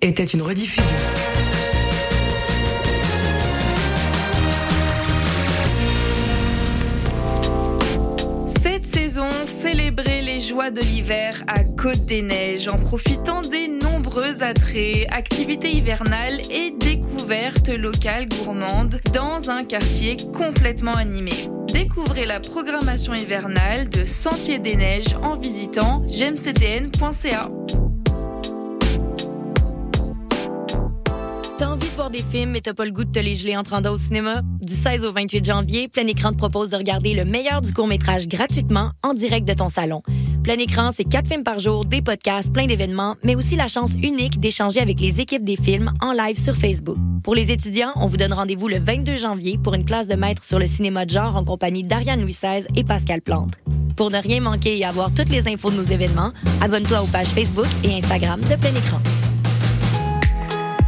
Était une rediffusion. Cette saison, célébrez les joies de l'hiver à Côte des Neiges en profitant des nombreux attraits, activités hivernales et découvertes locales gourmandes dans un quartier complètement animé. Découvrez la programmation hivernale de Sentier des Neiges en visitant gemcdn.ca. T'as envie de voir des films mais t'as pas le goût de te les geler en trente au cinéma? Du 16 au 28 janvier, Plein Écran te propose de regarder le meilleur du court-métrage gratuitement en direct de ton salon. Plein Écran, c'est quatre films par jour, des podcasts, plein d'événements, mais aussi la chance unique d'échanger avec les équipes des films en live sur Facebook. Pour les étudiants, on vous donne rendez-vous le 22 janvier pour une classe de maître sur le cinéma de genre en compagnie d'Ariane Louis XVI et Pascal Plante. Pour ne rien manquer et avoir toutes les infos de nos événements, abonne-toi aux pages Facebook et Instagram de Plein Écran.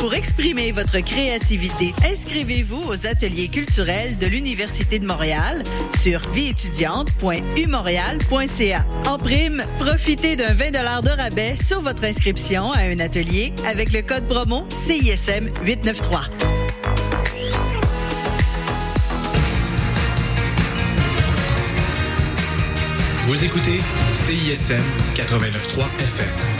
Pour exprimer votre créativité, inscrivez-vous aux ateliers culturels de l'Université de Montréal sur vieétudiante.umontréal.ca. En prime, profitez d'un 20 de rabais sur votre inscription à un atelier avec le code promo CISM 893. Vous écoutez CISM 89.3 FM.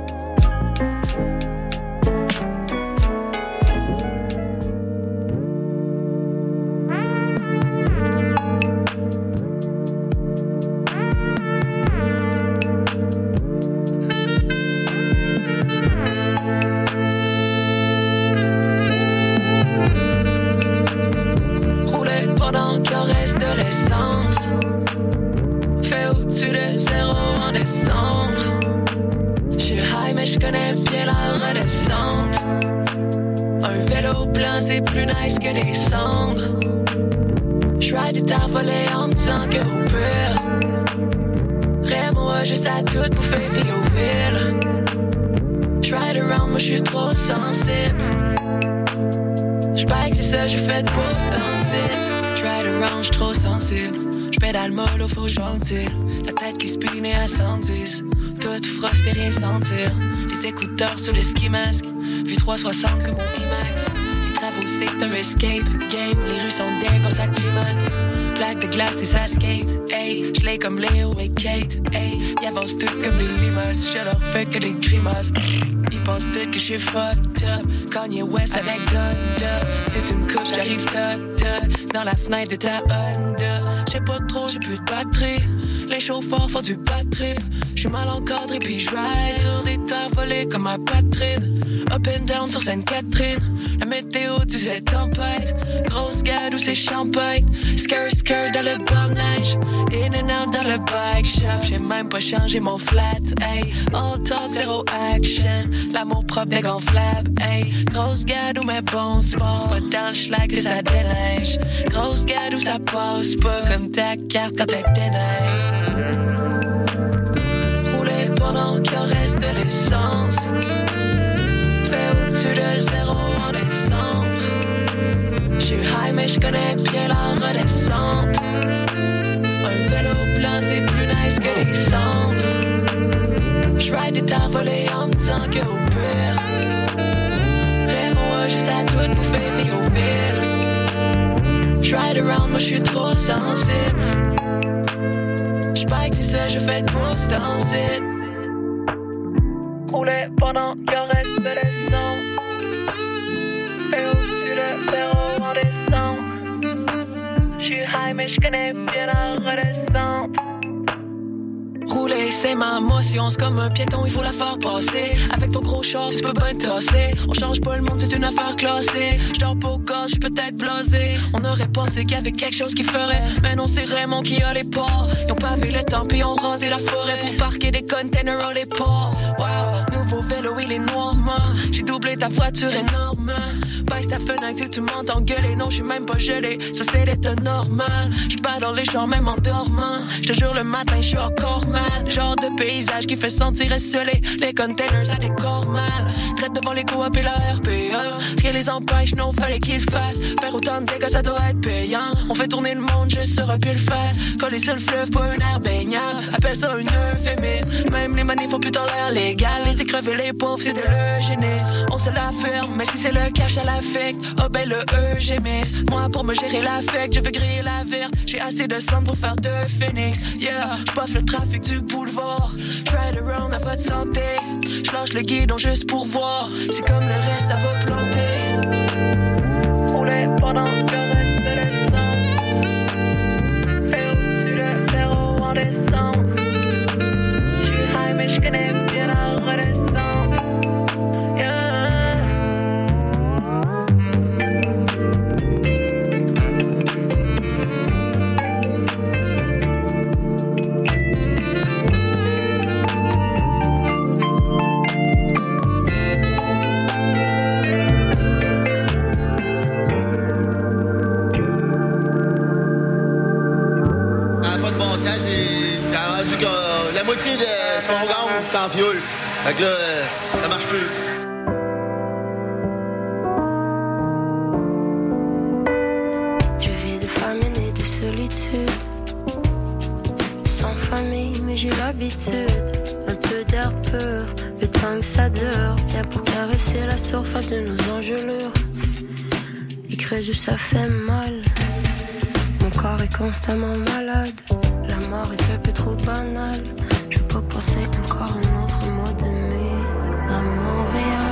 Ça j'ai fait ce temps Try to j'suis trop sensible. J'pédale mollo, faut gentil. La tête qui spinne à 110. Toute frost et rien sentir. Les écouteurs sur le ski mask. Vu 360 comme mon IMAX. Les travaux, c'est un escape game. Les rues sont d'air quand ça climate. Plaque de glace et ça skate. Hey, j'l'ai comme Léo et Kate. Hey, ils avancent tout comme des limaces. Je leur fais que des grimaces. Ils pensent tous que j'suis fucked up. Kanye West avec Donda. Si tu me coupes, j'arrive toc toc. Dans la fenêtre de ta Honda. J'sais pas trop, j'ai plus de batterie. Les chauffeurs font du batterie. J'suis mal encadré puis j'ride sur des terres volées comme ma Patrine. Up and down sur Sainte-Catherine. La météo disait tempête. Grosse gade où c'est champagne. Skirt, skirt dans le bord neige. In and out dans le bike shop. J'ai même pas changé mon flat. Hey, all talk, zéro action. L'amour propre dégonflable. Hey, grosse gade où mes bons sports. Pas dans le schlag que ça déneige. Grosse gade où ça passe pas comme ta carte quand elle déneige. L'essence. Fait au-dessus de zéro en décembre. J'suis high, mais j'connais bien la redescente. Un vélo blanc, c'est plus nice que les cendres. J'ride des tard volés en me disant que au pire. Fais-moi juste à tout faire vie au ville. J'ride around, moi j'suis trop sensible. Que c'est ça, je fais ce danser. Rouler pendant qu'il en reste de l'essence. Fais au-dessus de zéro en. J'suis high, mais bien. C'est ma motion, c'est comme un piéton, il faut la faire passer. Avec ton gros short, tu peux pas tasser. On change pas le monde, c'est une affaire classée. J'dors pas au gosse, peut être blasé. On aurait pensé qu'il y avait quelque chose qui ferait. Mais non, c'est Raymond qui a les ports. Ils ont pas vu le temps, puis ont rasé la forêt pour parquer des containers à les ports. Wow, vélo, il est noir, J'ai doublé ta voiture énorme. Baisse ta fenêtre si tu m'entends gueuler. Non, j'suis même pas gelé, ça c'est l'état normal. J'suis pas dans les champs, même en dormant. J'te jure, le matin, j'suis encore mal. Genre de paysage qui fait sentir esselé. Les containers, ça décore mal. Traite devant les coop et la RPE. Rien les empêche, non, fallait qu'ils fassent. Faire autant de dégâts, ça doit être payant. On fait tourner le monde juste sur un le face. Coller sur le fleuve pour une air baignable. Appelle ça une euphémisme. Même les manifs font plutôt l'air légal. Laisser crever les pauvres, c'est de l'eugénisme. On se la ferme, mais si c'est le cash à l'affect, oh ben le eugémisme. Moi, pour me gérer l'affect, je veux griller la verte. J'ai assez de sang pour faire deux phoenix. Yeah, je le trafic du boulevard. Ride around à votre santé. Je lâche le guidon juste pour voir. C'est comme le reste, ça va planter. Pendant Fait que euh, ça marche plus. Je vis de famine et de solitude. Sans famille, mais j'ai l'habitude. Un peu d'air pur, le temps que ça dure. Bien pour caresser la surface de nos engelures. Il creuse où ça fait mal. Mon corps est constamment malade. La mort est un peu trop banale. Passer encore un autre mois de mai à Montréal.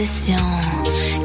possession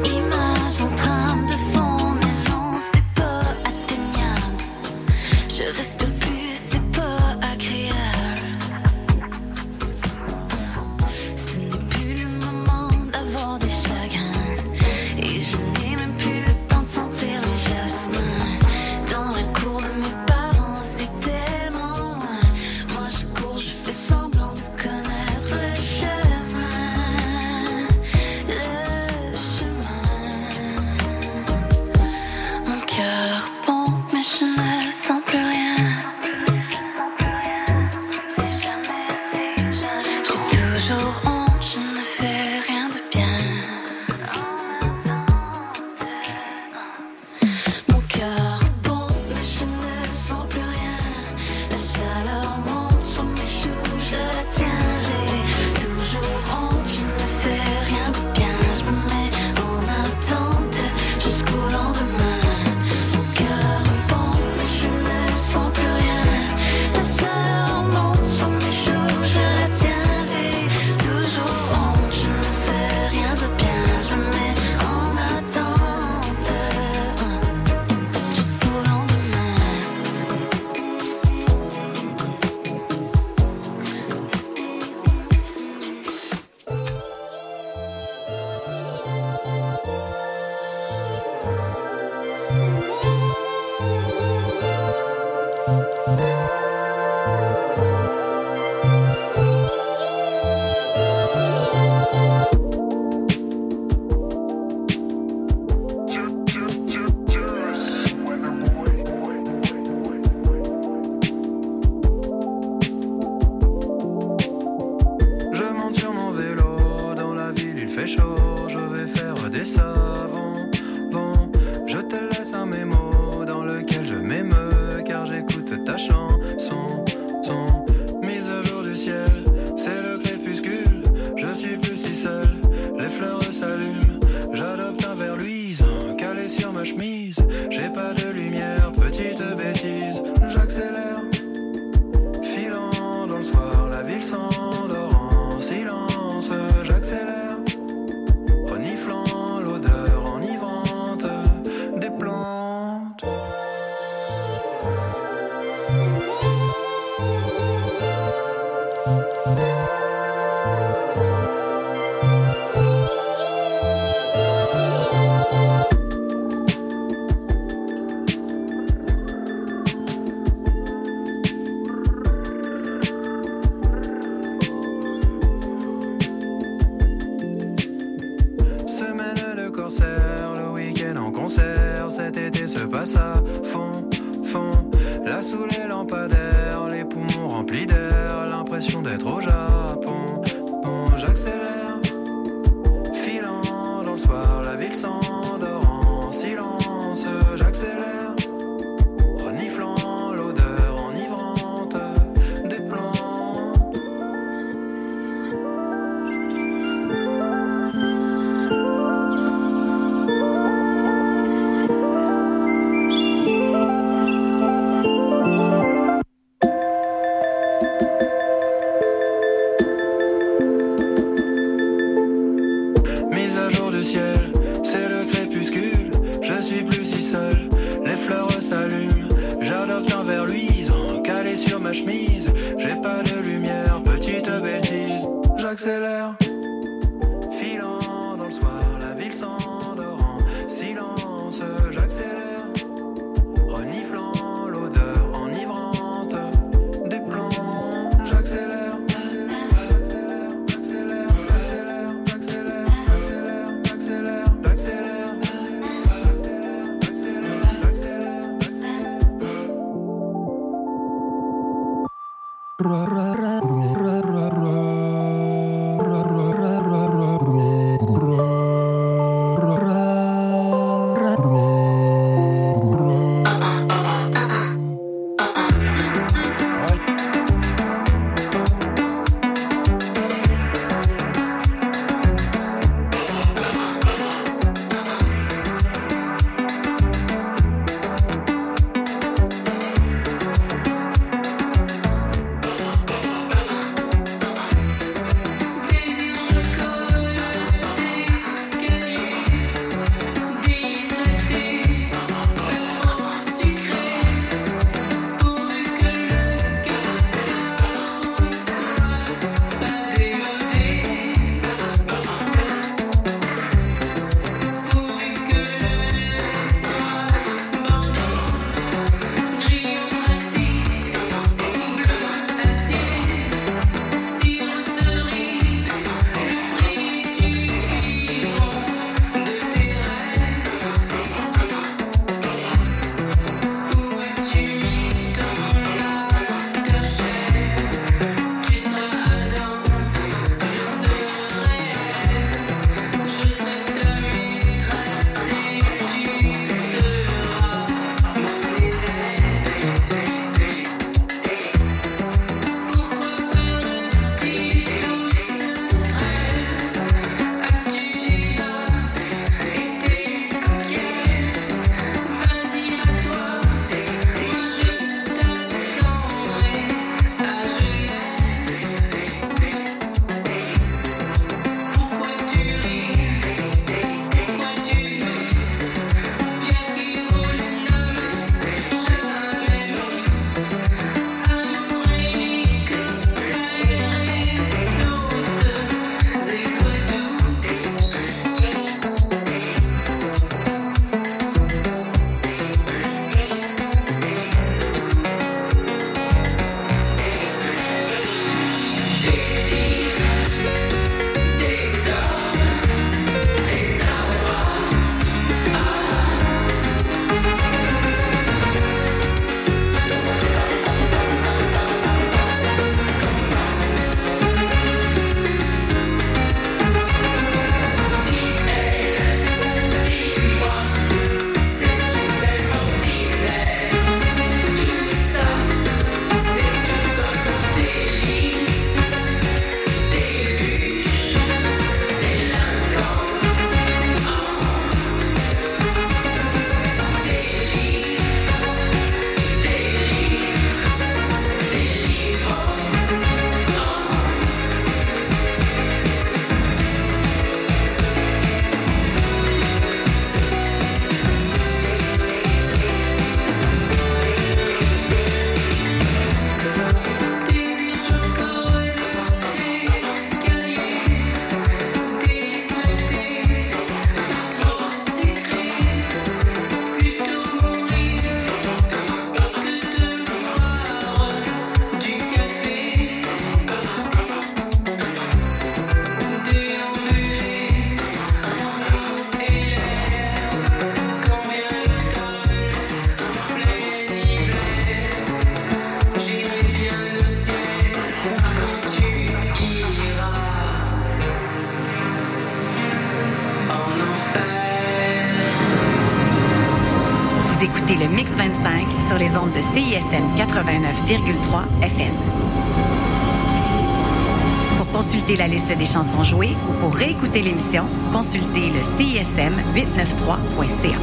consulter la liste des chansons jouées ou pour réécouter l'émission, consultez le CISM 893.ca.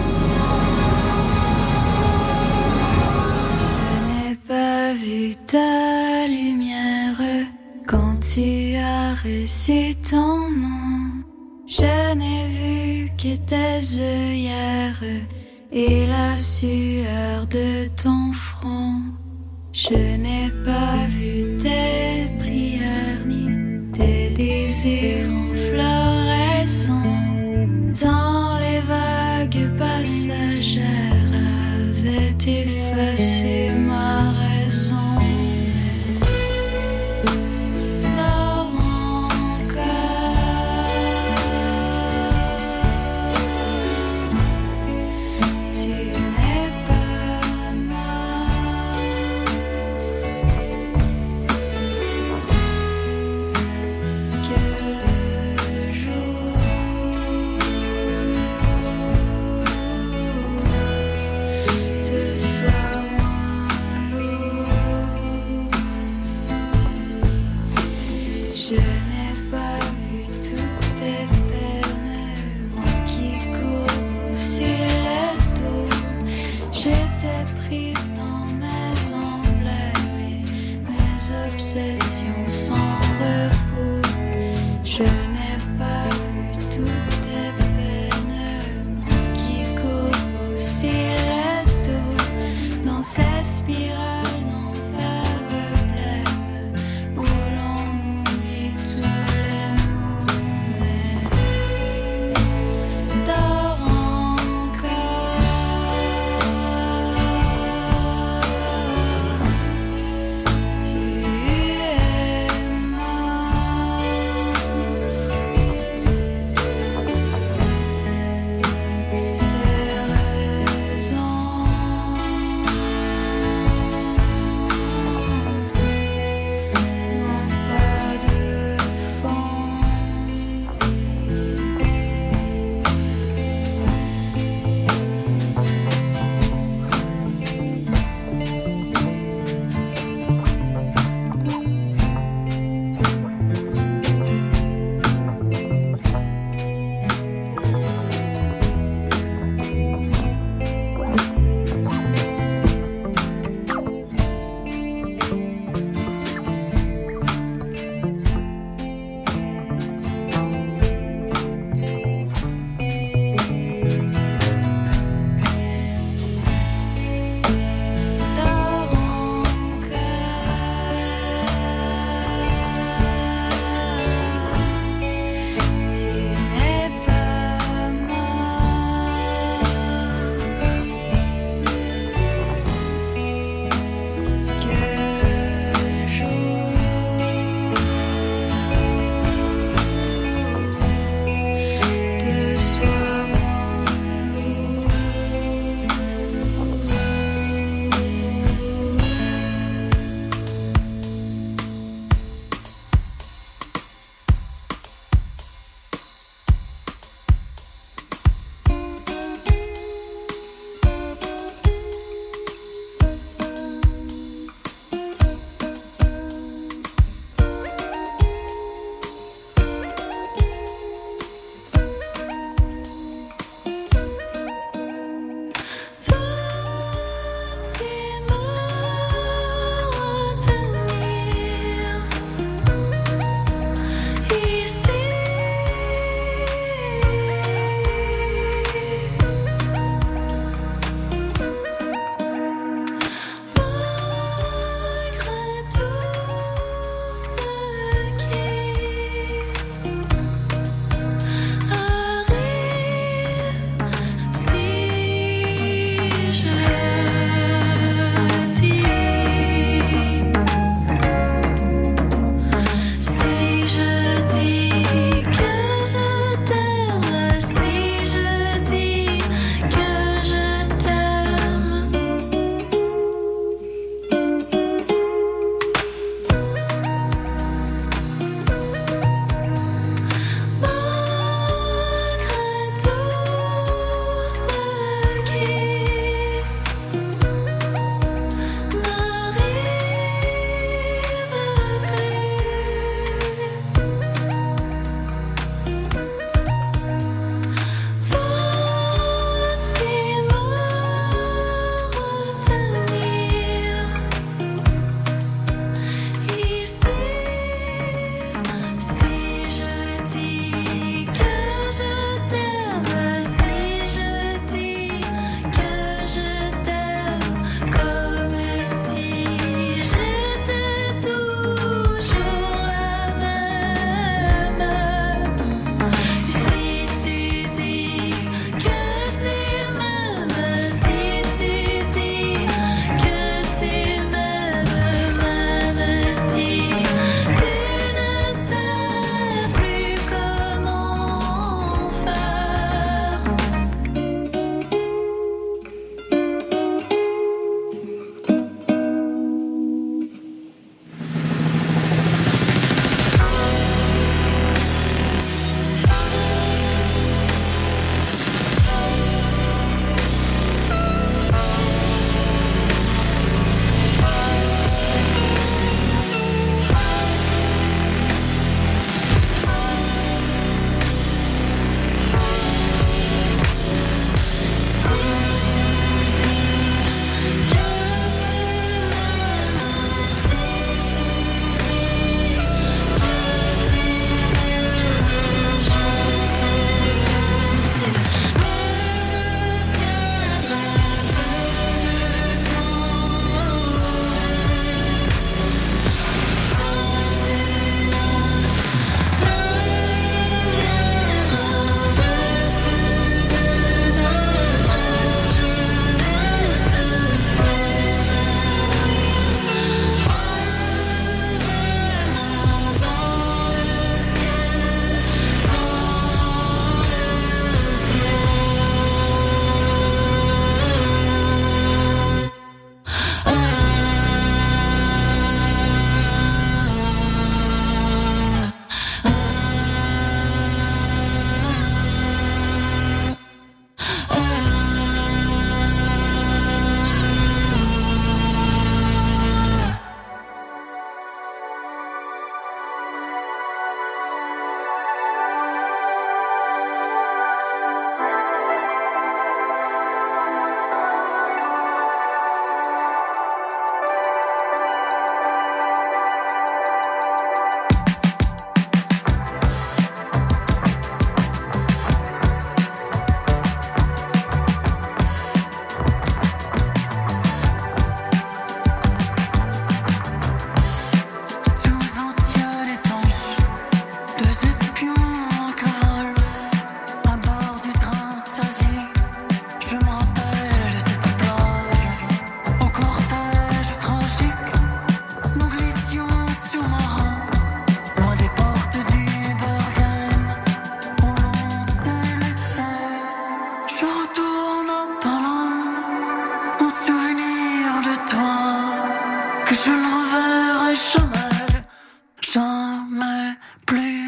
Je n'ai pas vu ta lumière quand tu as reçu ton nom. Je n'ai vu que tes hier et la sueur de ton front. Je n'ai pas vu tes me plus.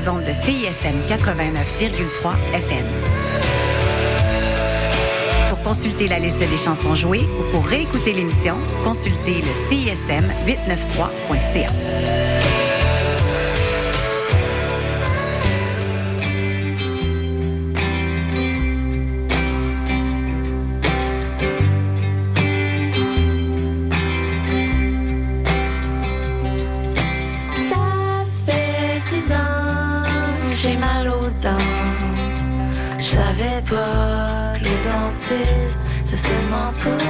de CISM 89,3 FM. Pour consulter la liste des chansons jouées ou pour réécouter l'émission, consultez le CISM 893.ca. c'est seulement pour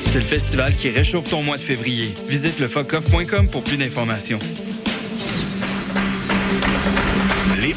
c'est le festival qui réchauffe ton mois de février. Visite le pour plus d'informations.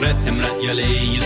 me donne fret,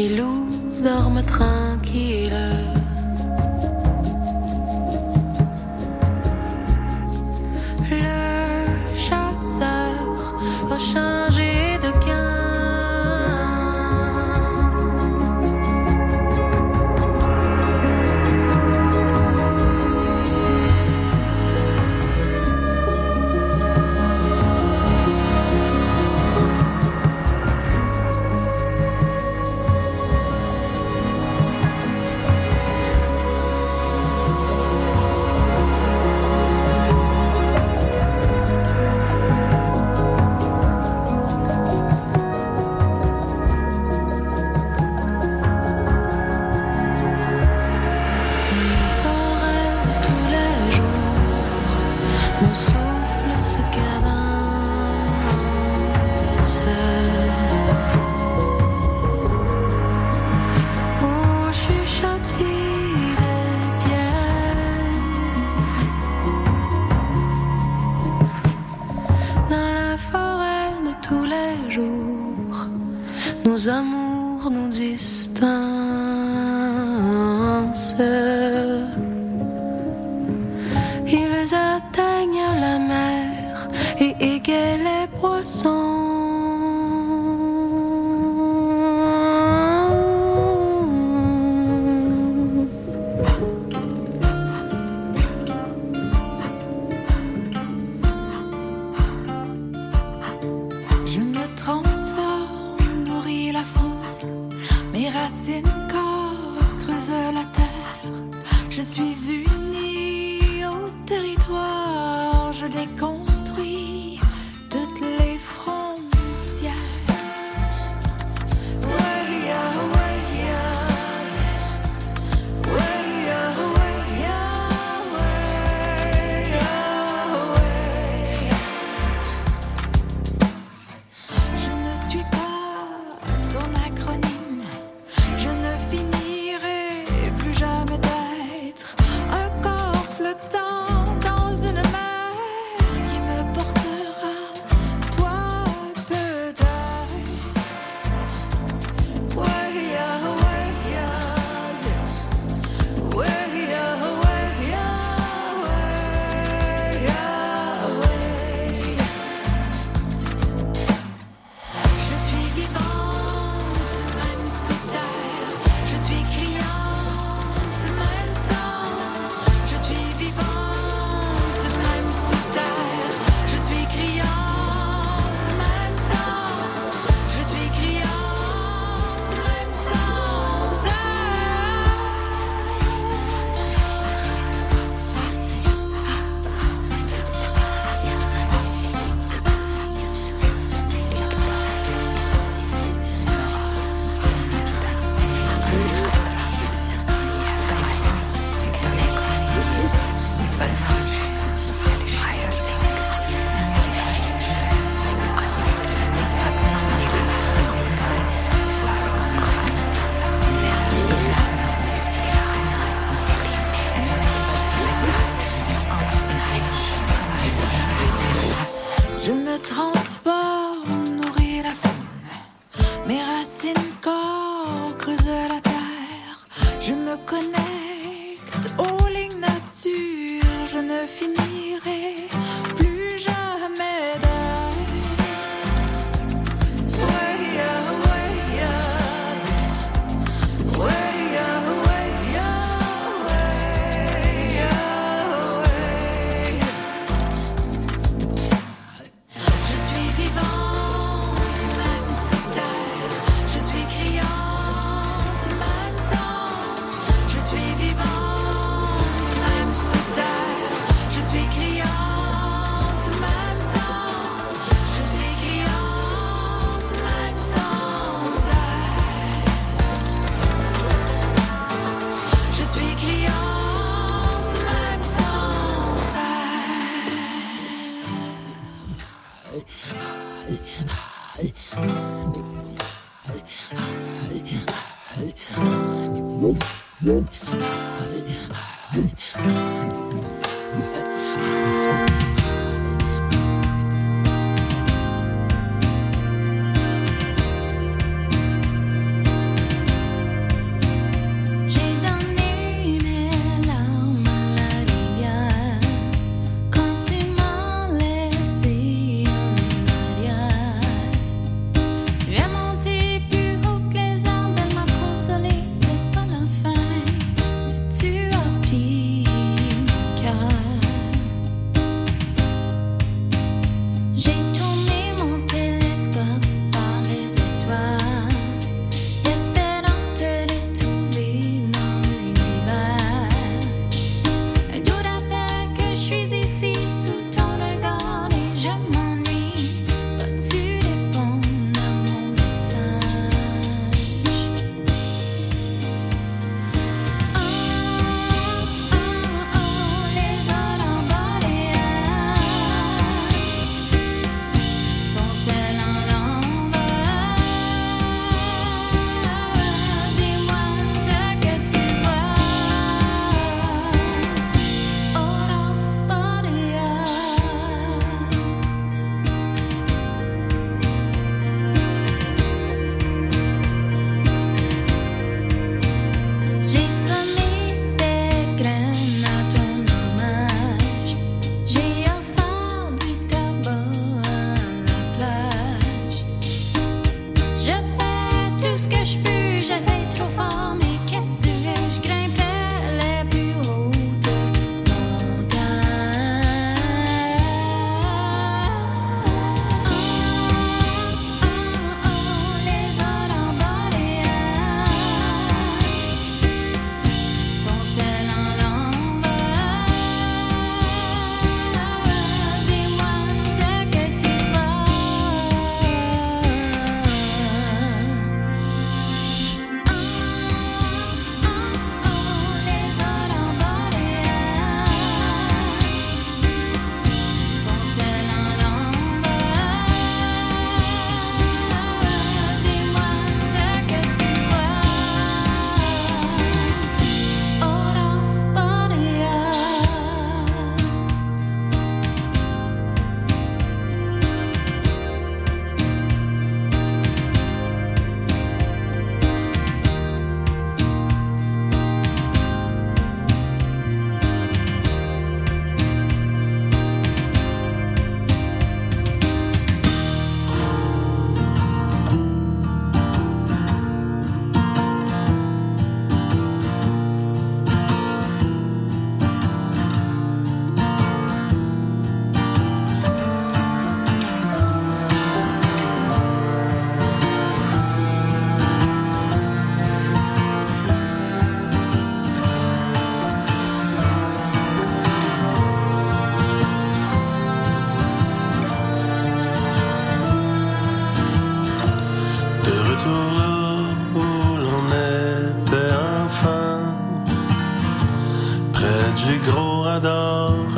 Bilou, dorme train.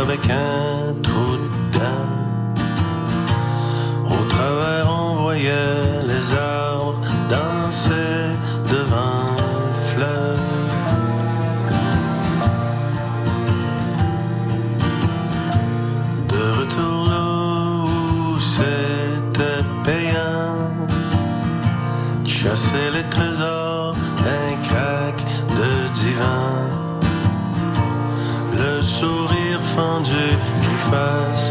avec un trou dedans. Au travers, on voyait les arbres d'un trust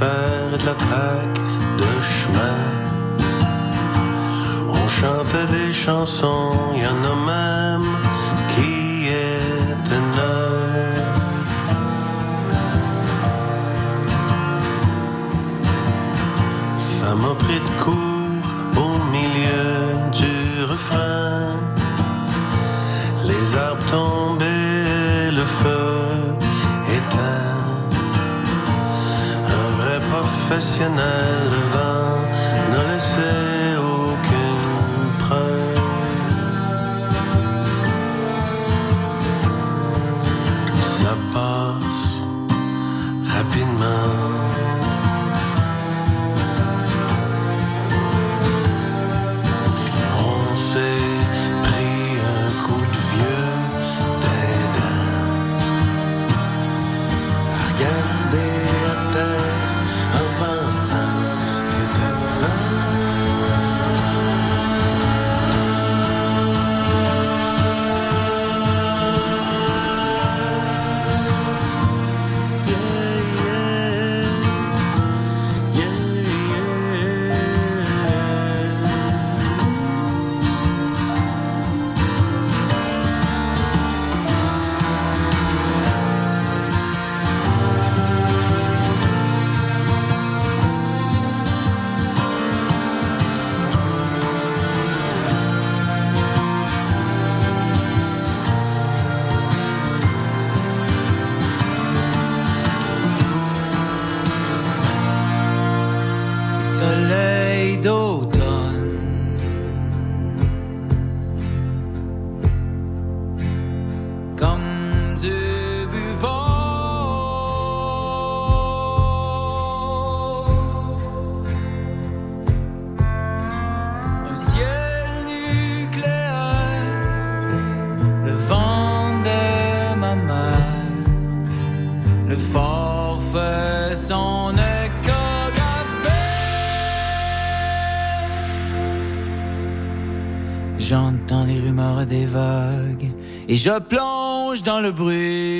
de la traque de chemin. On chantait des chansons, y en a même qui étaient neuves. Ça m'a pris de court au milieu du refrain. Les arbres tombés, professionnel, vent et je plonge dans le bruit.